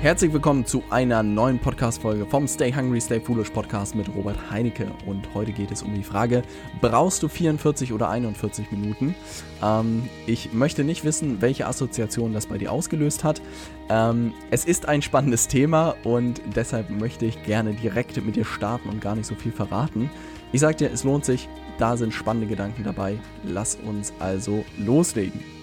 Herzlich willkommen zu einer neuen Podcast-Folge vom Stay Hungry, Stay Foolish Podcast mit Robert Heinecke. Und heute geht es um die Frage: Brauchst du 44 oder 41 Minuten? Ähm, ich möchte nicht wissen, welche Assoziation das bei dir ausgelöst hat. Ähm, es ist ein spannendes Thema und deshalb möchte ich gerne direkt mit dir starten und gar nicht so viel verraten. Ich sag dir, es lohnt sich, da sind spannende Gedanken dabei. Lass uns also loslegen.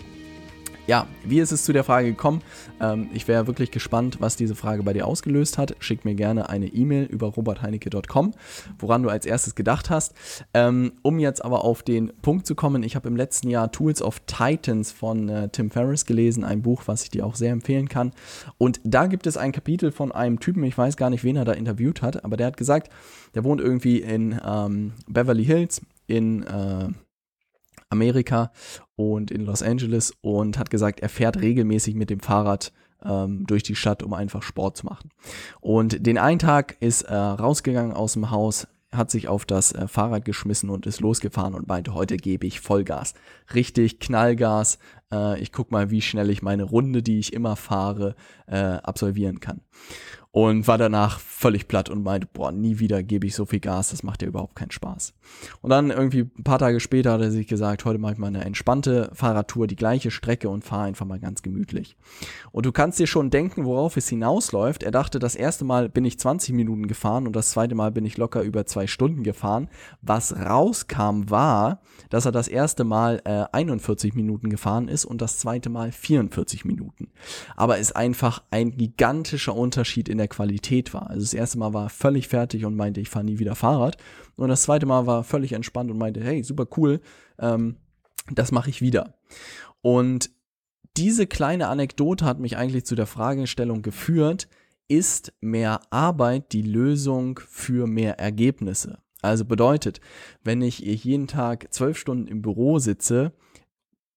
Ja, wie ist es zu der Frage gekommen? Ähm, ich wäre wirklich gespannt, was diese Frage bei dir ausgelöst hat. Schick mir gerne eine E-Mail über robertheinecke.com, woran du als erstes gedacht hast. Ähm, um jetzt aber auf den Punkt zu kommen, ich habe im letzten Jahr Tools of Titans von äh, Tim Ferriss gelesen, ein Buch, was ich dir auch sehr empfehlen kann. Und da gibt es ein Kapitel von einem Typen, ich weiß gar nicht, wen er da interviewt hat, aber der hat gesagt, der wohnt irgendwie in ähm, Beverly Hills in äh, Amerika und in Los Angeles und hat gesagt, er fährt regelmäßig mit dem Fahrrad ähm, durch die Stadt, um einfach Sport zu machen. Und den einen Tag ist er rausgegangen aus dem Haus, hat sich auf das äh, Fahrrad geschmissen und ist losgefahren und meinte, heute gebe ich Vollgas. Richtig Knallgas. Äh, ich guck mal, wie schnell ich meine Runde, die ich immer fahre, äh, absolvieren kann und war danach völlig platt und meinte, boah, nie wieder gebe ich so viel Gas, das macht ja überhaupt keinen Spaß. Und dann irgendwie ein paar Tage später hat er sich gesagt, heute mache ich mal eine entspannte Fahrradtour, die gleiche Strecke und fahre einfach mal ganz gemütlich. Und du kannst dir schon denken, worauf es hinausläuft. Er dachte, das erste Mal bin ich 20 Minuten gefahren und das zweite Mal bin ich locker über zwei Stunden gefahren. Was rauskam war, dass er das erste Mal äh, 41 Minuten gefahren ist und das zweite Mal 44 Minuten. Aber ist einfach ein gigantischer Unterschied in der der Qualität war. Also das erste Mal war völlig fertig und meinte, ich fahre nie wieder Fahrrad. Und das zweite Mal war völlig entspannt und meinte, hey, super cool, ähm, das mache ich wieder. Und diese kleine Anekdote hat mich eigentlich zu der Fragestellung geführt, ist mehr Arbeit die Lösung für mehr Ergebnisse? Also bedeutet, wenn ich jeden Tag zwölf Stunden im Büro sitze,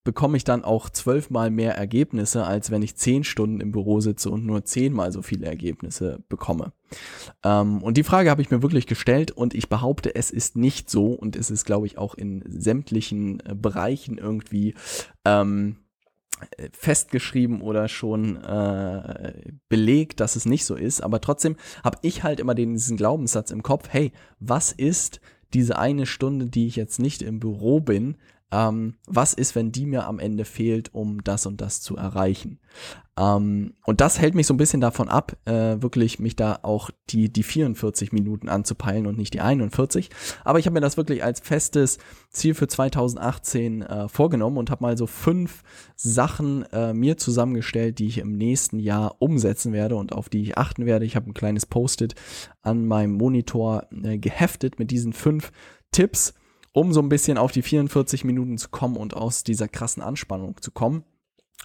bekomme ich dann auch zwölfmal mehr Ergebnisse, als wenn ich zehn Stunden im Büro sitze und nur zehnmal so viele Ergebnisse bekomme. Ähm, und die Frage habe ich mir wirklich gestellt und ich behaupte, es ist nicht so und es ist, glaube ich, auch in sämtlichen äh, Bereichen irgendwie ähm, festgeschrieben oder schon äh, belegt, dass es nicht so ist. Aber trotzdem habe ich halt immer den, diesen Glaubenssatz im Kopf, hey, was ist diese eine Stunde, die ich jetzt nicht im Büro bin, ähm, was ist, wenn die mir am Ende fehlt, um das und das zu erreichen. Ähm, und das hält mich so ein bisschen davon ab, äh, wirklich mich da auch die, die 44 Minuten anzupeilen und nicht die 41. Aber ich habe mir das wirklich als festes Ziel für 2018 äh, vorgenommen und habe mal so fünf Sachen äh, mir zusammengestellt, die ich im nächsten Jahr umsetzen werde und auf die ich achten werde. Ich habe ein kleines Post-it an meinem Monitor äh, geheftet mit diesen fünf Tipps um so ein bisschen auf die 44 Minuten zu kommen und aus dieser krassen Anspannung zu kommen.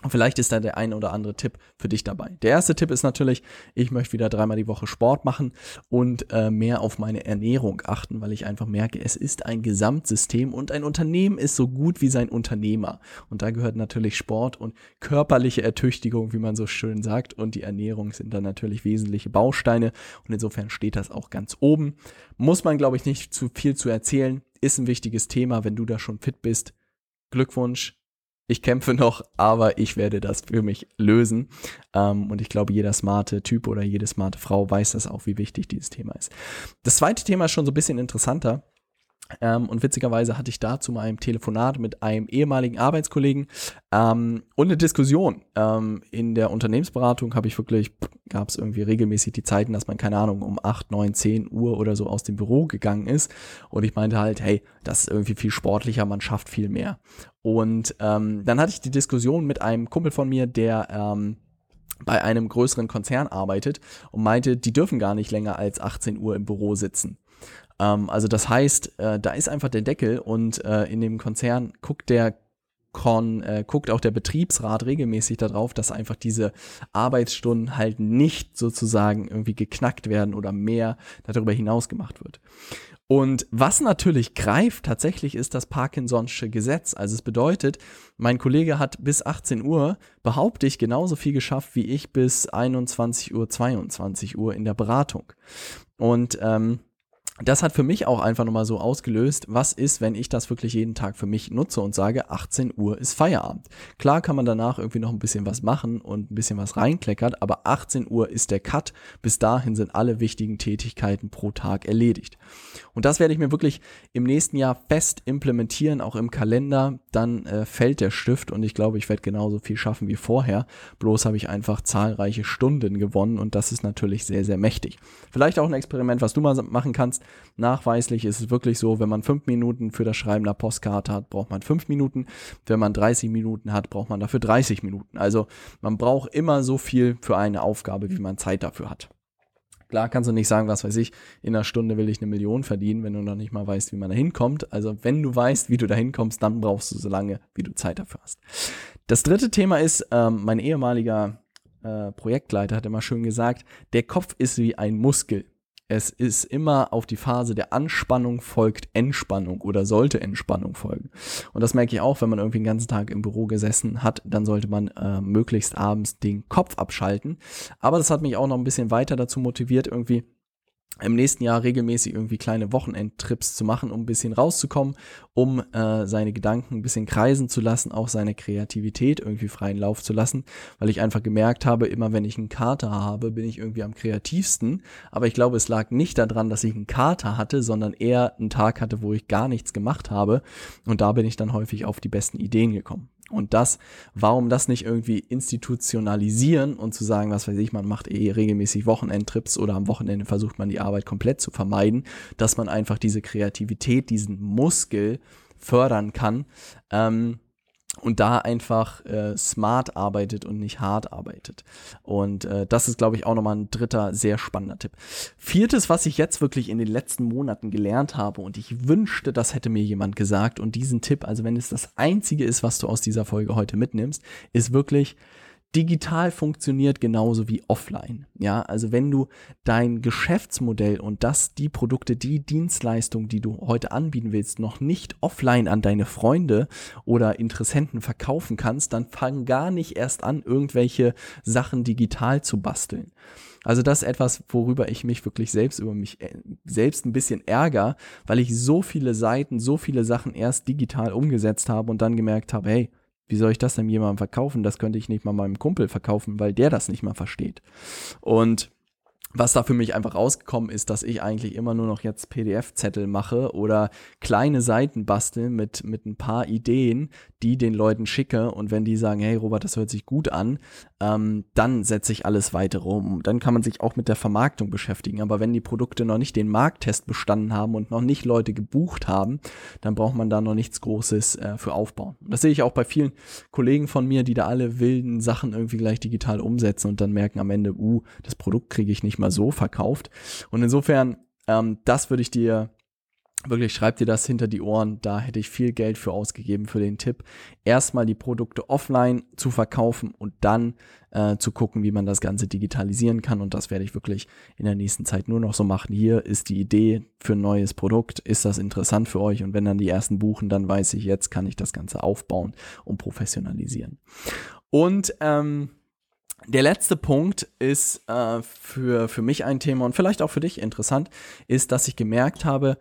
Vielleicht ist da der ein oder andere Tipp für dich dabei. Der erste Tipp ist natürlich, ich möchte wieder dreimal die Woche Sport machen und äh, mehr auf meine Ernährung achten, weil ich einfach merke, es ist ein Gesamtsystem und ein Unternehmen ist so gut wie sein Unternehmer. Und da gehört natürlich Sport und körperliche Ertüchtigung, wie man so schön sagt, und die Ernährung sind dann natürlich wesentliche Bausteine. Und insofern steht das auch ganz oben. Muss man, glaube ich, nicht zu viel zu erzählen ist ein wichtiges Thema, wenn du da schon fit bist. Glückwunsch. Ich kämpfe noch, aber ich werde das für mich lösen. Ähm, und ich glaube, jeder smarte Typ oder jede smarte Frau weiß das auch, wie wichtig dieses Thema ist. Das zweite Thema ist schon so ein bisschen interessanter. Ähm, und witzigerweise hatte ich dazu mal ein Telefonat mit einem ehemaligen Arbeitskollegen ähm, und eine Diskussion. Ähm, in der Unternehmensberatung habe ich wirklich, gab es irgendwie regelmäßig die Zeiten, dass man, keine Ahnung, um 8, 9, 10 Uhr oder so aus dem Büro gegangen ist. Und ich meinte halt, hey, das ist irgendwie viel sportlicher, man schafft viel mehr. Und ähm, dann hatte ich die Diskussion mit einem Kumpel von mir, der ähm, bei einem größeren Konzern arbeitet und meinte, die dürfen gar nicht länger als 18 Uhr im Büro sitzen. Ähm, also das heißt, äh, da ist einfach der Deckel und äh, in dem Konzern guckt der Con, äh, guckt auch der Betriebsrat regelmäßig darauf, dass einfach diese Arbeitsstunden halt nicht sozusagen irgendwie geknackt werden oder mehr darüber hinaus gemacht wird. Und was natürlich greift tatsächlich ist das Parkinson'sche Gesetz. Also es bedeutet, mein Kollege hat bis 18 Uhr, behaupte ich, genauso viel geschafft wie ich bis 21 Uhr, 22 Uhr in der Beratung. Und ähm, das hat für mich auch einfach nochmal so ausgelöst, was ist, wenn ich das wirklich jeden Tag für mich nutze und sage, 18 Uhr ist Feierabend. Klar kann man danach irgendwie noch ein bisschen was machen und ein bisschen was reinkleckert, aber 18 Uhr ist der Cut. Bis dahin sind alle wichtigen Tätigkeiten pro Tag erledigt. Und das werde ich mir wirklich im nächsten Jahr fest implementieren, auch im Kalender. Dann äh, fällt der Stift und ich glaube, ich werde genauso viel schaffen wie vorher. Bloß habe ich einfach zahlreiche Stunden gewonnen und das ist natürlich sehr, sehr mächtig. Vielleicht auch ein Experiment, was du mal machen kannst Nachweislich ist es wirklich so, wenn man fünf Minuten für das Schreiben einer Postkarte hat, braucht man fünf Minuten. Wenn man 30 Minuten hat, braucht man dafür 30 Minuten. Also man braucht immer so viel für eine Aufgabe, wie man Zeit dafür hat. Klar kannst du nicht sagen, was weiß ich, in einer Stunde will ich eine Million verdienen, wenn du noch nicht mal weißt, wie man da hinkommt. Also wenn du weißt, wie du da hinkommst, dann brauchst du so lange, wie du Zeit dafür hast. Das dritte Thema ist, ähm, mein ehemaliger äh, Projektleiter hat immer schön gesagt, der Kopf ist wie ein Muskel es ist immer auf die Phase der Anspannung folgt Entspannung oder sollte Entspannung folgen. Und das merke ich auch, wenn man irgendwie den ganzen Tag im Büro gesessen hat, dann sollte man äh, möglichst abends den Kopf abschalten. Aber das hat mich auch noch ein bisschen weiter dazu motiviert, irgendwie im nächsten Jahr regelmäßig irgendwie kleine Wochenendtrips zu machen, um ein bisschen rauszukommen, um äh, seine Gedanken ein bisschen kreisen zu lassen, auch seine Kreativität irgendwie freien Lauf zu lassen, weil ich einfach gemerkt habe, immer wenn ich einen Kater habe, bin ich irgendwie am kreativsten. Aber ich glaube, es lag nicht daran, dass ich einen Kater hatte, sondern eher einen Tag hatte, wo ich gar nichts gemacht habe. Und da bin ich dann häufig auf die besten Ideen gekommen. Und das, warum das nicht irgendwie institutionalisieren und zu sagen, was weiß ich, man macht eh regelmäßig Wochenendtrips oder am Wochenende versucht man die Arbeit komplett zu vermeiden, dass man einfach diese Kreativität, diesen Muskel fördern kann. Ähm, und da einfach äh, smart arbeitet und nicht hart arbeitet. Und äh, das ist, glaube ich, auch nochmal ein dritter sehr spannender Tipp. Viertes, was ich jetzt wirklich in den letzten Monaten gelernt habe und ich wünschte, das hätte mir jemand gesagt und diesen Tipp, also wenn es das einzige ist, was du aus dieser Folge heute mitnimmst, ist wirklich, digital funktioniert genauso wie offline. Ja, also wenn du dein Geschäftsmodell und das, die Produkte, die Dienstleistung, die du heute anbieten willst, noch nicht offline an deine Freunde oder Interessenten verkaufen kannst, dann fang gar nicht erst an, irgendwelche Sachen digital zu basteln. Also das ist etwas, worüber ich mich wirklich selbst über mich äh, selbst ein bisschen ärger, weil ich so viele Seiten, so viele Sachen erst digital umgesetzt habe und dann gemerkt habe, hey, wie soll ich das denn jemandem verkaufen? Das könnte ich nicht mal meinem Kumpel verkaufen, weil der das nicht mal versteht. Und was da für mich einfach rausgekommen ist, dass ich eigentlich immer nur noch jetzt PDF-Zettel mache oder kleine Seiten bastel mit, mit ein paar Ideen, die den Leuten schicke. Und wenn die sagen, hey Robert, das hört sich gut an, ähm, dann setze ich alles weiter um. Dann kann man sich auch mit der Vermarktung beschäftigen. Aber wenn die Produkte noch nicht den Markttest bestanden haben und noch nicht Leute gebucht haben, dann braucht man da noch nichts Großes äh, für aufbauen. Das sehe ich auch bei vielen Kollegen von mir, die da alle wilden Sachen irgendwie gleich digital umsetzen und dann merken am Ende, uh, das Produkt kriege ich nicht mal so verkauft. Und insofern, ähm, das würde ich dir Wirklich, schreib dir das hinter die Ohren. Da hätte ich viel Geld für ausgegeben für den Tipp. Erstmal die Produkte offline zu verkaufen und dann äh, zu gucken, wie man das Ganze digitalisieren kann. Und das werde ich wirklich in der nächsten Zeit nur noch so machen. Hier ist die Idee für ein neues Produkt. Ist das interessant für euch? Und wenn dann die ersten buchen, dann weiß ich, jetzt kann ich das Ganze aufbauen und professionalisieren. Und ähm, der letzte Punkt ist äh, für, für mich ein Thema und vielleicht auch für dich interessant, ist, dass ich gemerkt habe,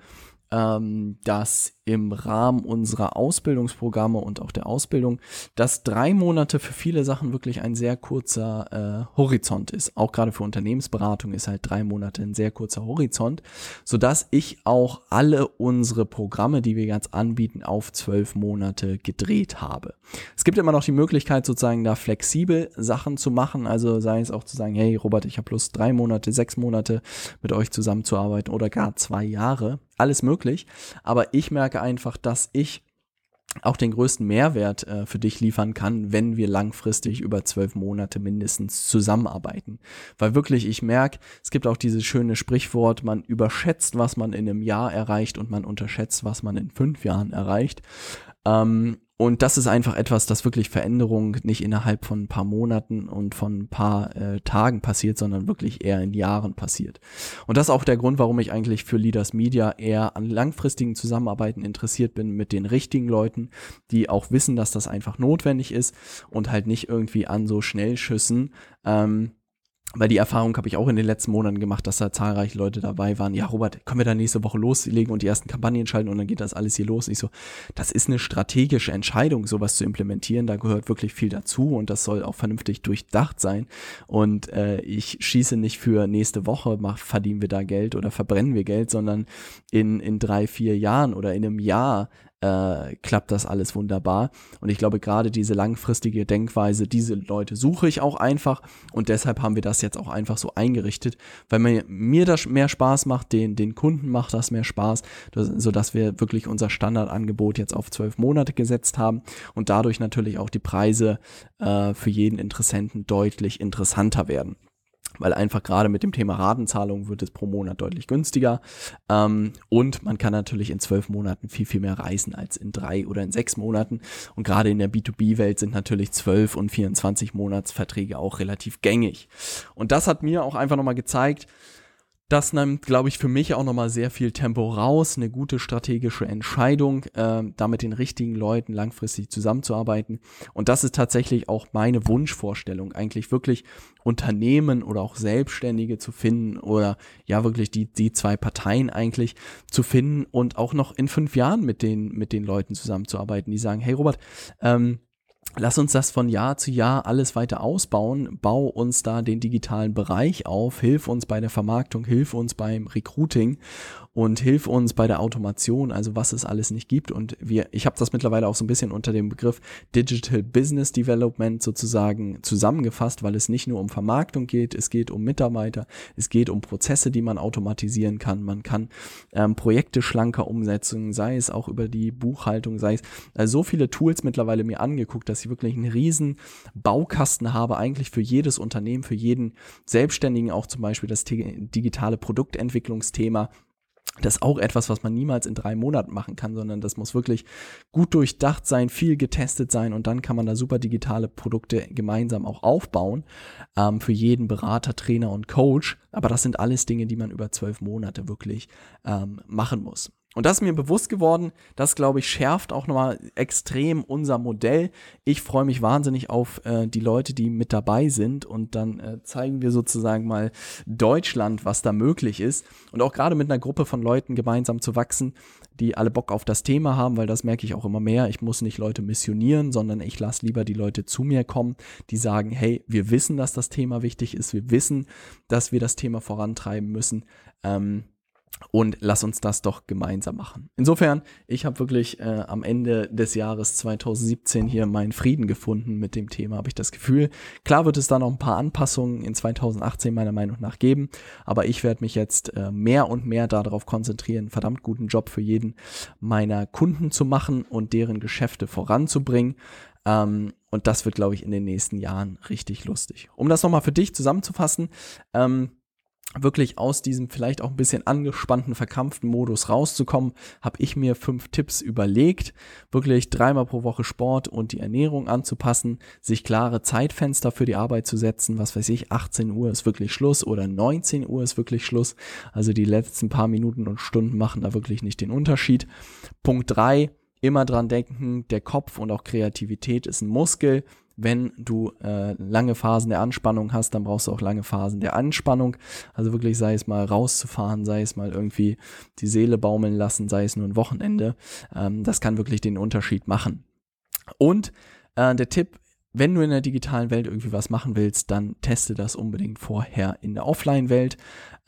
ähm, dass im Rahmen unserer Ausbildungsprogramme und auch der Ausbildung, dass drei Monate für viele Sachen wirklich ein sehr kurzer äh, Horizont ist. Auch gerade für Unternehmensberatung ist halt drei Monate ein sehr kurzer Horizont, so dass ich auch alle unsere Programme, die wir jetzt anbieten, auf zwölf Monate gedreht habe. Es gibt immer noch die Möglichkeit, sozusagen da flexibel Sachen zu machen, also sei es auch zu sagen, hey Robert, ich habe Lust, drei Monate, sechs Monate mit euch zusammenzuarbeiten oder gar zwei Jahre alles möglich. Aber ich merke einfach, dass ich auch den größten Mehrwert äh, für dich liefern kann, wenn wir langfristig über zwölf Monate mindestens zusammenarbeiten. Weil wirklich, ich merke, es gibt auch dieses schöne Sprichwort, man überschätzt, was man in einem Jahr erreicht und man unterschätzt, was man in fünf Jahren erreicht. Ähm, und das ist einfach etwas, das wirklich Veränderung nicht innerhalb von ein paar Monaten und von ein paar äh, Tagen passiert, sondern wirklich eher in Jahren passiert. Und das ist auch der Grund, warum ich eigentlich für Leaders Media eher an langfristigen Zusammenarbeiten interessiert bin mit den richtigen Leuten, die auch wissen, dass das einfach notwendig ist und halt nicht irgendwie an so Schnellschüssen. Ähm, weil die Erfahrung habe ich auch in den letzten Monaten gemacht, dass da zahlreiche Leute dabei waren. Ja, Robert, können wir da nächste Woche loslegen und die ersten Kampagnen schalten und dann geht das alles hier los. Ich so, das ist eine strategische Entscheidung, sowas zu implementieren. Da gehört wirklich viel dazu und das soll auch vernünftig durchdacht sein. Und äh, ich schieße nicht für nächste Woche, mach, verdienen wir da Geld oder verbrennen wir Geld, sondern in, in drei, vier Jahren oder in einem Jahr äh, klappt das alles wunderbar. Und ich glaube, gerade diese langfristige Denkweise, diese Leute suche ich auch einfach und deshalb haben wir das jetzt auch einfach so eingerichtet, weil mir, mir das mehr Spaß macht, den, den Kunden macht das mehr Spaß, das, sodass wir wirklich unser Standardangebot jetzt auf zwölf Monate gesetzt haben und dadurch natürlich auch die Preise äh, für jeden Interessenten deutlich interessanter werden weil einfach gerade mit dem Thema Ratenzahlung wird es pro Monat deutlich günstiger. Ähm, und man kann natürlich in zwölf Monaten viel, viel mehr reisen als in drei oder in sechs Monaten. Und gerade in der B2B-Welt sind natürlich zwölf und 24 Monatsverträge auch relativ gängig. Und das hat mir auch einfach nochmal gezeigt, das nimmt, glaube ich, für mich auch nochmal sehr viel Tempo raus, eine gute strategische Entscheidung, äh, da mit den richtigen Leuten langfristig zusammenzuarbeiten. Und das ist tatsächlich auch meine Wunschvorstellung, eigentlich wirklich Unternehmen oder auch Selbstständige zu finden oder ja wirklich die, die zwei Parteien eigentlich zu finden und auch noch in fünf Jahren mit den, mit den Leuten zusammenzuarbeiten, die sagen, hey Robert, ähm, Lass uns das von Jahr zu Jahr alles weiter ausbauen. Bau uns da den digitalen Bereich auf. Hilf uns bei der Vermarktung, hilf uns beim Recruiting und hilf uns bei der Automation, also was es alles nicht gibt. Und wir, ich habe das mittlerweile auch so ein bisschen unter dem Begriff Digital Business Development sozusagen zusammengefasst, weil es nicht nur um Vermarktung geht, es geht um Mitarbeiter, es geht um Prozesse, die man automatisieren kann. Man kann ähm, Projekte schlanker umsetzen, sei es auch über die Buchhaltung, sei es also so viele Tools mittlerweile mir angeguckt, dass ich wirklich einen riesen Baukasten habe, eigentlich für jedes Unternehmen, für jeden Selbstständigen auch zum Beispiel das digitale Produktentwicklungsthema das ist auch etwas, was man niemals in drei Monaten machen kann, sondern das muss wirklich gut durchdacht sein, viel getestet sein und dann kann man da super digitale Produkte gemeinsam auch aufbauen ähm, für jeden Berater, Trainer und Coach. Aber das sind alles Dinge, die man über zwölf Monate wirklich ähm, machen muss. Und das ist mir bewusst geworden. Das, glaube ich, schärft auch nochmal extrem unser Modell. Ich freue mich wahnsinnig auf äh, die Leute, die mit dabei sind. Und dann äh, zeigen wir sozusagen mal Deutschland, was da möglich ist. Und auch gerade mit einer Gruppe von Leuten gemeinsam zu wachsen, die alle Bock auf das Thema haben, weil das merke ich auch immer mehr. Ich muss nicht Leute missionieren, sondern ich lasse lieber die Leute zu mir kommen, die sagen, hey, wir wissen, dass das Thema wichtig ist. Wir wissen, dass wir das Thema vorantreiben müssen. Ähm, und lass uns das doch gemeinsam machen. Insofern, ich habe wirklich äh, am Ende des Jahres 2017 hier meinen Frieden gefunden mit dem Thema, habe ich das Gefühl. Klar wird es da noch ein paar Anpassungen in 2018 meiner Meinung nach geben, aber ich werde mich jetzt äh, mehr und mehr darauf konzentrieren, verdammt guten Job für jeden meiner Kunden zu machen und deren Geschäfte voranzubringen. Ähm, und das wird, glaube ich, in den nächsten Jahren richtig lustig. Um das nochmal für dich zusammenzufassen, ähm, wirklich aus diesem vielleicht auch ein bisschen angespannten, verkrampften Modus rauszukommen, habe ich mir fünf Tipps überlegt, wirklich dreimal pro Woche Sport und die Ernährung anzupassen, sich klare Zeitfenster für die Arbeit zu setzen, was weiß ich, 18 Uhr ist wirklich Schluss oder 19 Uhr ist wirklich Schluss, also die letzten paar Minuten und Stunden machen da wirklich nicht den Unterschied. Punkt drei immer dran denken, der Kopf und auch Kreativität ist ein Muskel wenn du äh, lange Phasen der Anspannung hast, dann brauchst du auch lange Phasen der Anspannung. Also wirklich sei es mal rauszufahren, sei es mal irgendwie die Seele baumeln lassen, sei es nur ein Wochenende. Ähm, das kann wirklich den Unterschied machen. Und äh, der Tipp wenn du in der digitalen Welt irgendwie was machen willst, dann teste das unbedingt vorher in der Offline-Welt.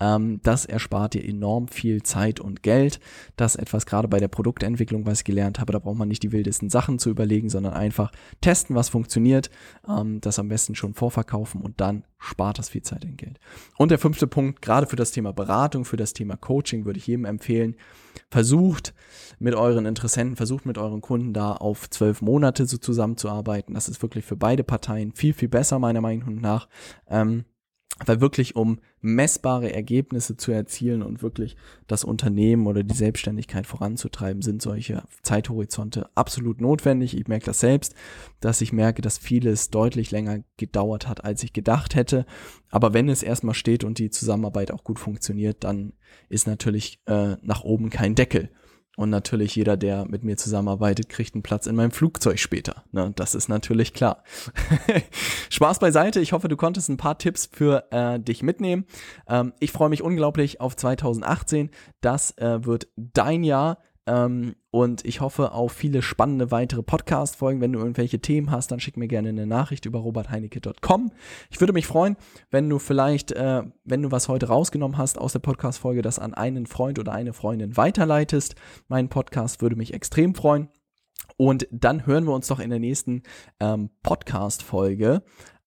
Ähm, das erspart dir enorm viel Zeit und Geld. Das etwas gerade bei der Produktentwicklung, was ich gelernt habe, da braucht man nicht die wildesten Sachen zu überlegen, sondern einfach testen, was funktioniert, ähm, das am besten schon vorverkaufen und dann spart das viel Zeit und Geld. Und der fünfte Punkt, gerade für das Thema Beratung, für das Thema Coaching, würde ich jedem empfehlen, versucht mit euren Interessenten, versucht mit euren Kunden da auf zwölf Monate so zusammenzuarbeiten. Das ist wirklich für beide Parteien viel, viel besser, meiner Meinung nach. Ähm, weil wirklich um messbare Ergebnisse zu erzielen und wirklich das Unternehmen oder die Selbstständigkeit voranzutreiben, sind solche Zeithorizonte absolut notwendig. Ich merke das selbst, dass ich merke, dass vieles deutlich länger gedauert hat, als ich gedacht hätte. Aber wenn es erstmal steht und die Zusammenarbeit auch gut funktioniert, dann ist natürlich äh, nach oben kein Deckel. Und natürlich jeder, der mit mir zusammenarbeitet, kriegt einen Platz in meinem Flugzeug später. Ne, das ist natürlich klar. Spaß beiseite. Ich hoffe, du konntest ein paar Tipps für äh, dich mitnehmen. Ähm, ich freue mich unglaublich auf 2018. Das äh, wird dein Jahr. Ähm, und ich hoffe auf viele spannende weitere Podcast-Folgen. Wenn du irgendwelche Themen hast, dann schick mir gerne eine Nachricht über robertheinecke.com. Ich würde mich freuen, wenn du vielleicht, äh, wenn du was heute rausgenommen hast aus der Podcast-Folge, das an einen Freund oder eine Freundin weiterleitest. Mein Podcast würde mich extrem freuen. Und dann hören wir uns doch in der nächsten ähm, Podcast-Folge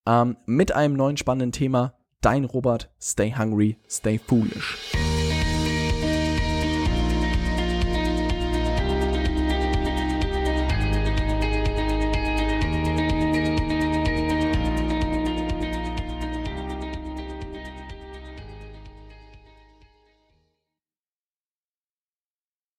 ähm, mit einem neuen spannenden Thema. Dein Robert, stay hungry, stay foolish.